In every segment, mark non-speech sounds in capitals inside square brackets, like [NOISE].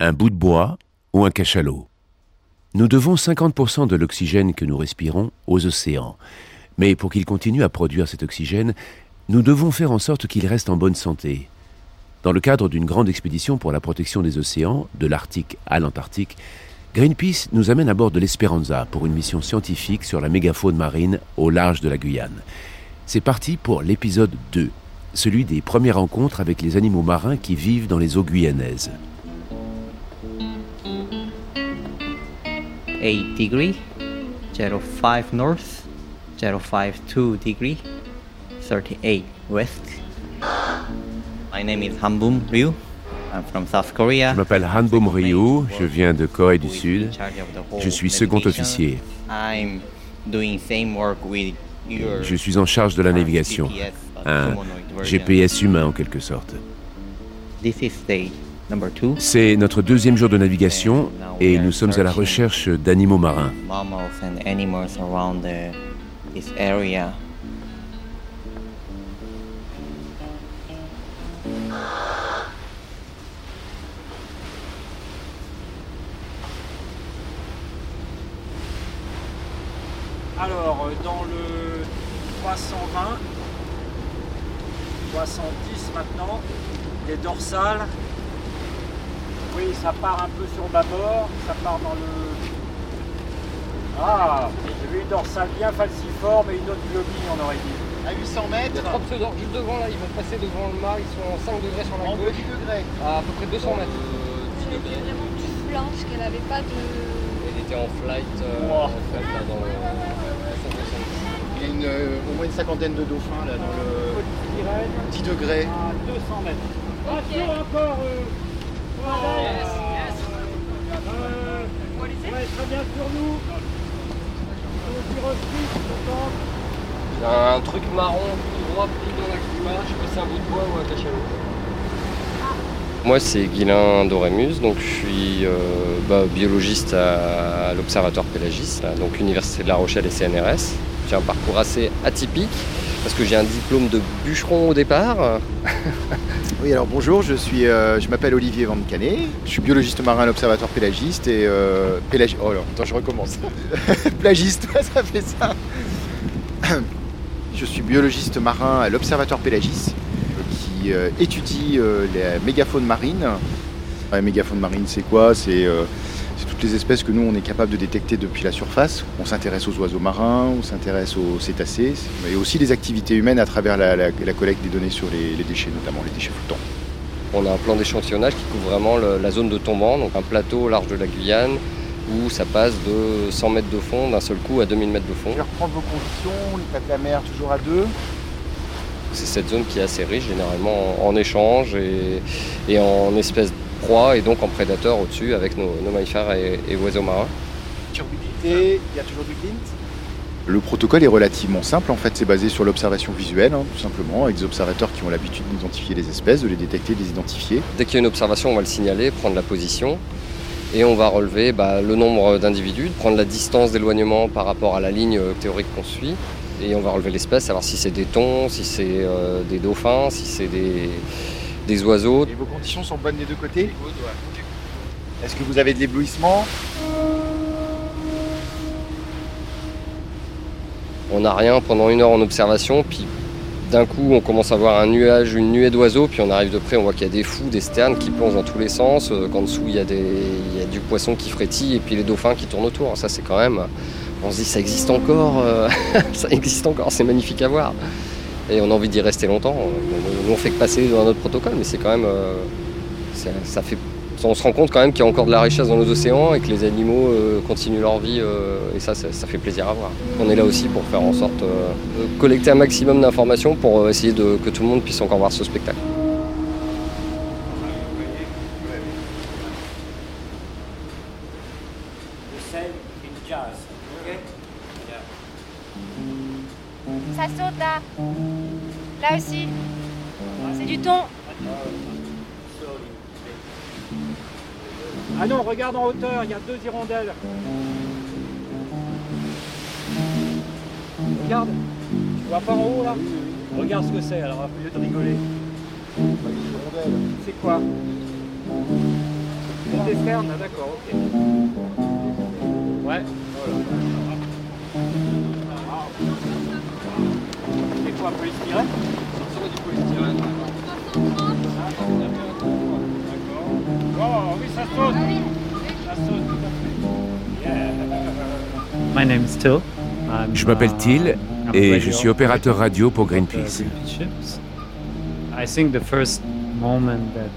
un bout de bois ou un cachalot. Nous devons 50% de l'oxygène que nous respirons aux océans. Mais pour qu'ils continuent à produire cet oxygène, nous devons faire en sorte qu'il reste en bonne santé. Dans le cadre d'une grande expédition pour la protection des océans, de l'Arctique à l'Antarctique, Greenpeace nous amène à bord de l'Esperanza pour une mission scientifique sur la mégafaune marine au large de la Guyane. C'est parti pour l'épisode 2, celui des premières rencontres avec les animaux marins qui vivent dans les eaux guyanaises. 8 degree, 05 north, 052 degree, 38 west. My name is Hanbum Ryu. I'm from South Korea. Je m'appelle Hanbum Ryu, je viens de Corée du Sud. Je suis second officier. I'm doing same work with your Je suis en charge de la navigation, GPS, but un. GPS humain en quelque sorte. This is. C'est notre deuxième jour de navigation et nous sommes à la recherche d'animaux marins. Alors, euh, dans le 320, 310 maintenant, les dorsales. Oui, ça part un peu sur bâbord, ça part dans le. Ah, j'ai vu une dorsale bien falciforme et une autre globine, on aurait dit. À 800 mètres, Il y a trois pseudors juste devant là, ils vont passer devant le mât, ils sont en 5 degrés sur la en gauche, petit degré. à à peu près 200 mètres. Elle était vraiment toute blanche, qu'elle n'avait pas de. Elle était en flight, euh, Wow. en fait, là, dans le. Il y a une, euh, au moins une cinquantaine de dauphins là dans le Petite sirène 10 degrés. à 200 mètres. Attention encore un truc marron tout droit pris dans la climat, je sais pas si c'est un bout de bois ou un cachalot. Moi c'est Guilain Dorémus, donc je suis euh, bah, biologiste à, l'Observatoire Pélagis, donc Université de La Rochelle et CNRS. J'ai un parcours assez atypique parce que j'ai un diplôme de bûcheron au départ, [LAUGHS] Oui, alors bonjour, je suis, euh, je m'appelle Olivier Van Canet, je suis biologiste marin à l'Observatoire Pélagiste et euh, Oh là, attends, je recommence. [LAUGHS] Plagiste, [LAUGHS] ça fait ça. [CLEARS THROAT] je suis biologiste marin à l'Observatoire Pélagis qui euh, étudie euh, la mégafaune marine. La mégafaune marine, c'est quoi? Euh, c'est toutes les espèces que nous, on est capable de détecter depuis la surface. On s'intéresse aux oiseaux marins, on s'intéresse aux cétacés, mais aussi les activités humaines à travers la, la- la collecte des données sur les, les déchets, notamment les déchets flottants. On a un plan d'échantillonnage qui couvre vraiment le- la zone de tombant, donc un plateau au large de la Guyane où ça passe de 100 mètres de fond d'un seul coup à 2000 mètres de fond. Je vais reprendre vos conditions, l'état de la mer toujours à deux. C'est cette zone qui est assez riche généralement en, en échanges et, et en espèces de proies et donc en prédateurs au-dessus avec nos, nos mammifères et, et oiseaux marins. Turbidité, il y a toujours du glint Le protocole est relativement simple, en fait c'est basé sur l'observation visuelle, hein, tout simplement, avec des observateurs qui ont l'habitude d'identifier les espèces, de les détecter, de les identifier. Dès qu'il y a une observation, on va le signaler, prendre la position et on va relever bah, le nombre d'individus, prendre la distance d'éloignement par rapport à la ligne euh, théorique qu'on suit et on va relever l'espèce, savoir si c'est des thons, si c'est euh, des dauphins, si c'est des, des oiseaux. Et vos conditions sont bonnes des deux côtés Est-ce que vous avez de l'éblouissement On n'a rien pendant une heure en observation, puis d'un coup on commence à voir un nuage, une nuée d'oiseaux, puis on arrive de près, on voit qu'il y a des fous, des sternes qui plongent dans tous les sens, euh, qu'en dessous il y, a des, il y a du poisson qui frétille et puis les dauphins qui tournent autour. Ça c'est quand même, on se dit ça existe encore, euh, [LAUGHS] ça existe encore, c'est magnifique à voir. Et on a envie d'y rester longtemps. Nous on fait que passer dans notre protocole, mais c'est quand même, euh, ça fait on se rend compte quand même qu'il y a encore de la richesse dans nos océans et que les animaux euh, continuent leur vie euh, et ça, ça, fait plaisir à voir. On est là aussi pour faire en sorte de collecter un maximum d'informations pour essayer de, que tout le monde puisse encore voir ce spectacle. Jazz. Ça saute là. Là aussi. C'est du thon. Ah non, regarde en hauteur, il y a deux hirondelles. Regarde, tu vois pas en haut là? Regarde ce que c'est alors, au lieu de rigoler. C'est quoi? Des sternes, ah, d'accord, ok. Ouais. Quoi, polystyrène du polystyrène. D'accord. Oh, oui, ça saute. Ça saute, tout à fait. Yeah. My name is Till. I'm, Je m'appelle uh, Till et je suis opérateur radio pour Greenpeace.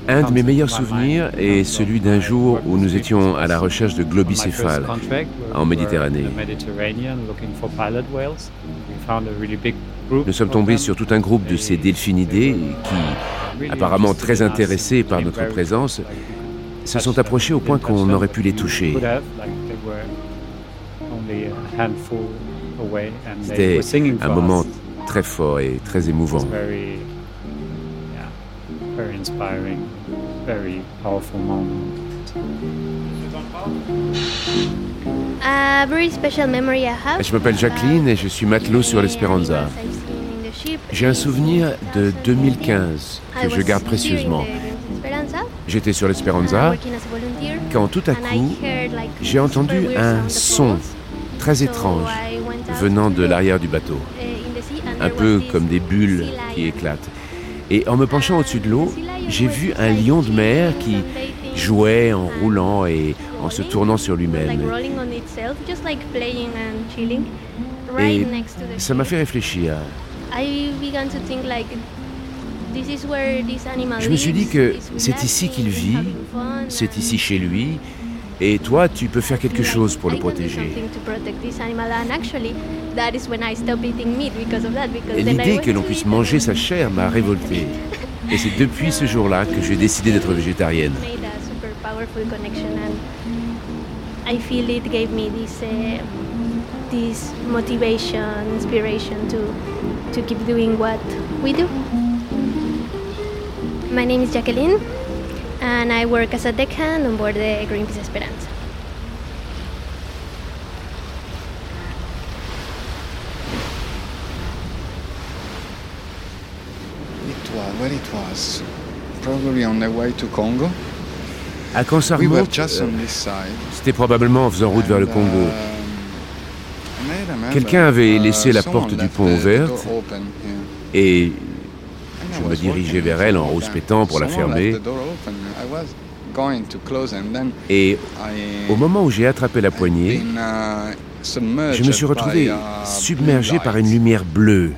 Un de mes meilleurs souvenirs est celui of d'un my jour où nous étions à la recherche de globicéphales en Méditerranée. Nous sommes of tombés sur tout un groupe de ces delphinidés qui, apparemment très intéressés par notre présence, se sont approchés au point qu'on aurait pu les toucher. C'était un moment très fort et très émouvant. Very, yeah, very inspiring, very powerful moment. A very special memory I have. Je m'appelle Jacqueline et je suis matelot sur l'Esperanza. J'ai un souvenir de 2015 que je garde précieusement. J'étais sur l'Esperanza quand tout à coup, j'ai entendu un son très étrange venant de l'arrière du bateau, un peu comme des bulles qui éclatent. Et en me penchant au-dessus de l'eau, j'ai vu un lion de mer qui jouait en roulant et en se tournant sur lui-même. Et ça m'a fait réfléchir. Je me suis dit que c'est ici qu'il vit, C'est ici chez lui, et toi, tu peux faire quelque chose pour le protéger. L'idée que l'on puisse manger sa chair m'a révolté. [LAUGHS] Et c'est depuis ce jour-là que j'ai décidé d'être végétarienne. I feel it gave me this uh, this motivation, inspiration to to keep doing what we do. My name is Jacqueline and I work as a deckhand on board the Greenpeace Esperanza. It was where it was. Probably on the way to Congo. À quand ça remonte. C'était probablement en faisant route vers le Congo. um, Quelqu'un avait uh, laissé la porte du pont ouverte. Et je me dirigeais vers elle en rouspétant pour la fermer. Et au moment où j'ai attrapé la poignée, uh, je me suis retrouvé a submergé par une lumière bleue,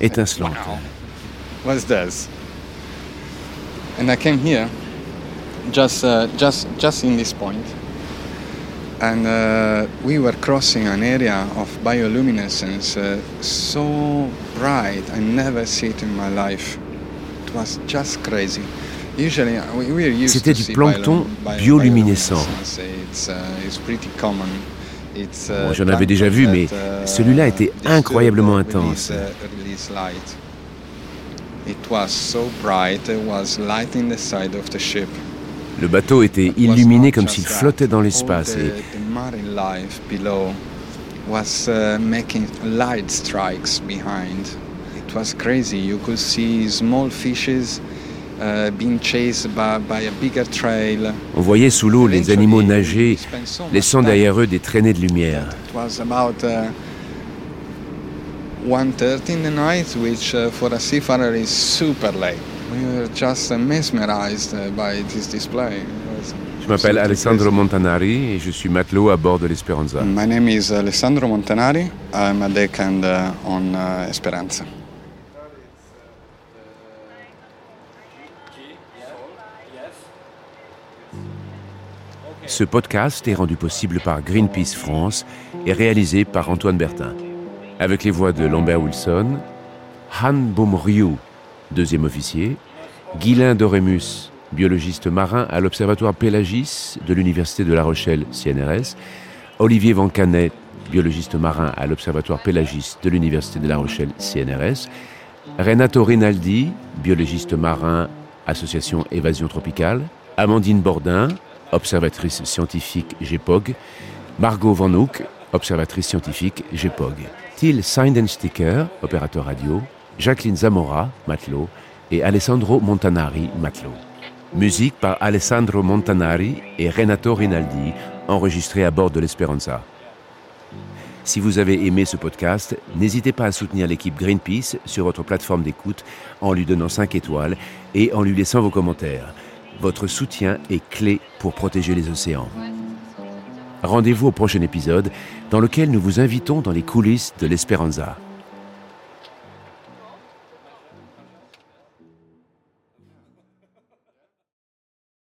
étincelante. And I came here, just uh, just just in this point, and uh, we were crossing an area of bioluminescence uh, so bright I never see it in my life. It was just crazy. Usually uh, we, we're used C'était to du plancton bio- bio- bioluminescent. It's, uh, it's pretty common. It's, uh, Bon, j'en avais déjà vu, mais uh, celui-là était incroyablement intense. release, uh, release light. It was so bright, it was lighting the side of the ship. Le bateau était illuminé comme s'il flottait dans l'espace. the, Et the marine life below was uh, making light strikes behind. It was crazy. You could see small fishes uh, being chased by, by a bigger trail. on voyait sous l'eau les animaux nager, laissant derrière eux des traînées de lumière. It was about uh, 1.30 in the night, which uh, for a seafarer is super late. We were just uh, mesmerized uh, by this display. Je m'appelle Alessandro. Montanari et je suis matelot à bord de l'Esperanza. My name is Alessandro Montanari. I'm a deckhand on Esperanza. Ce podcast est rendu possible par Greenpeace France et réalisé par Antoine Bertin. Avec les voix de Lambert Wilson, Han Baumriou, deuxième officier, Guylain Dorémus, biologiste marin à l'Observatoire Pélagis de l'Université de La Rochelle, CNRS, Olivier Van Canet, biologiste marin à l'Observatoire Pélagis de l'Université de La Rochelle, CNRS, Renato Rinaldi, biologiste marin, Association Évasion Tropicale, Amandine Bordin, observatrice scientifique GEPOG, Margot Van Hoek, observatrice scientifique GEPOG, Till Seidensticker, opérateur radio, Jacqueline Zamora, matelot, et Alessandro Montanari, matelot. Musique par Alessandro Montanari et Renato Rinaldi, enregistré à bord de l'Esperanza. Si vous avez aimé ce podcast, n'hésitez pas à soutenir l'équipe Greenpeace sur votre plateforme d'écoute en lui donnant 5 étoiles et en lui laissant vos commentaires. Votre soutien est clé pour protéger les océans. Rendez-vous au prochain épisode dans lequel nous vous invitons dans les coulisses de l'Esperanza.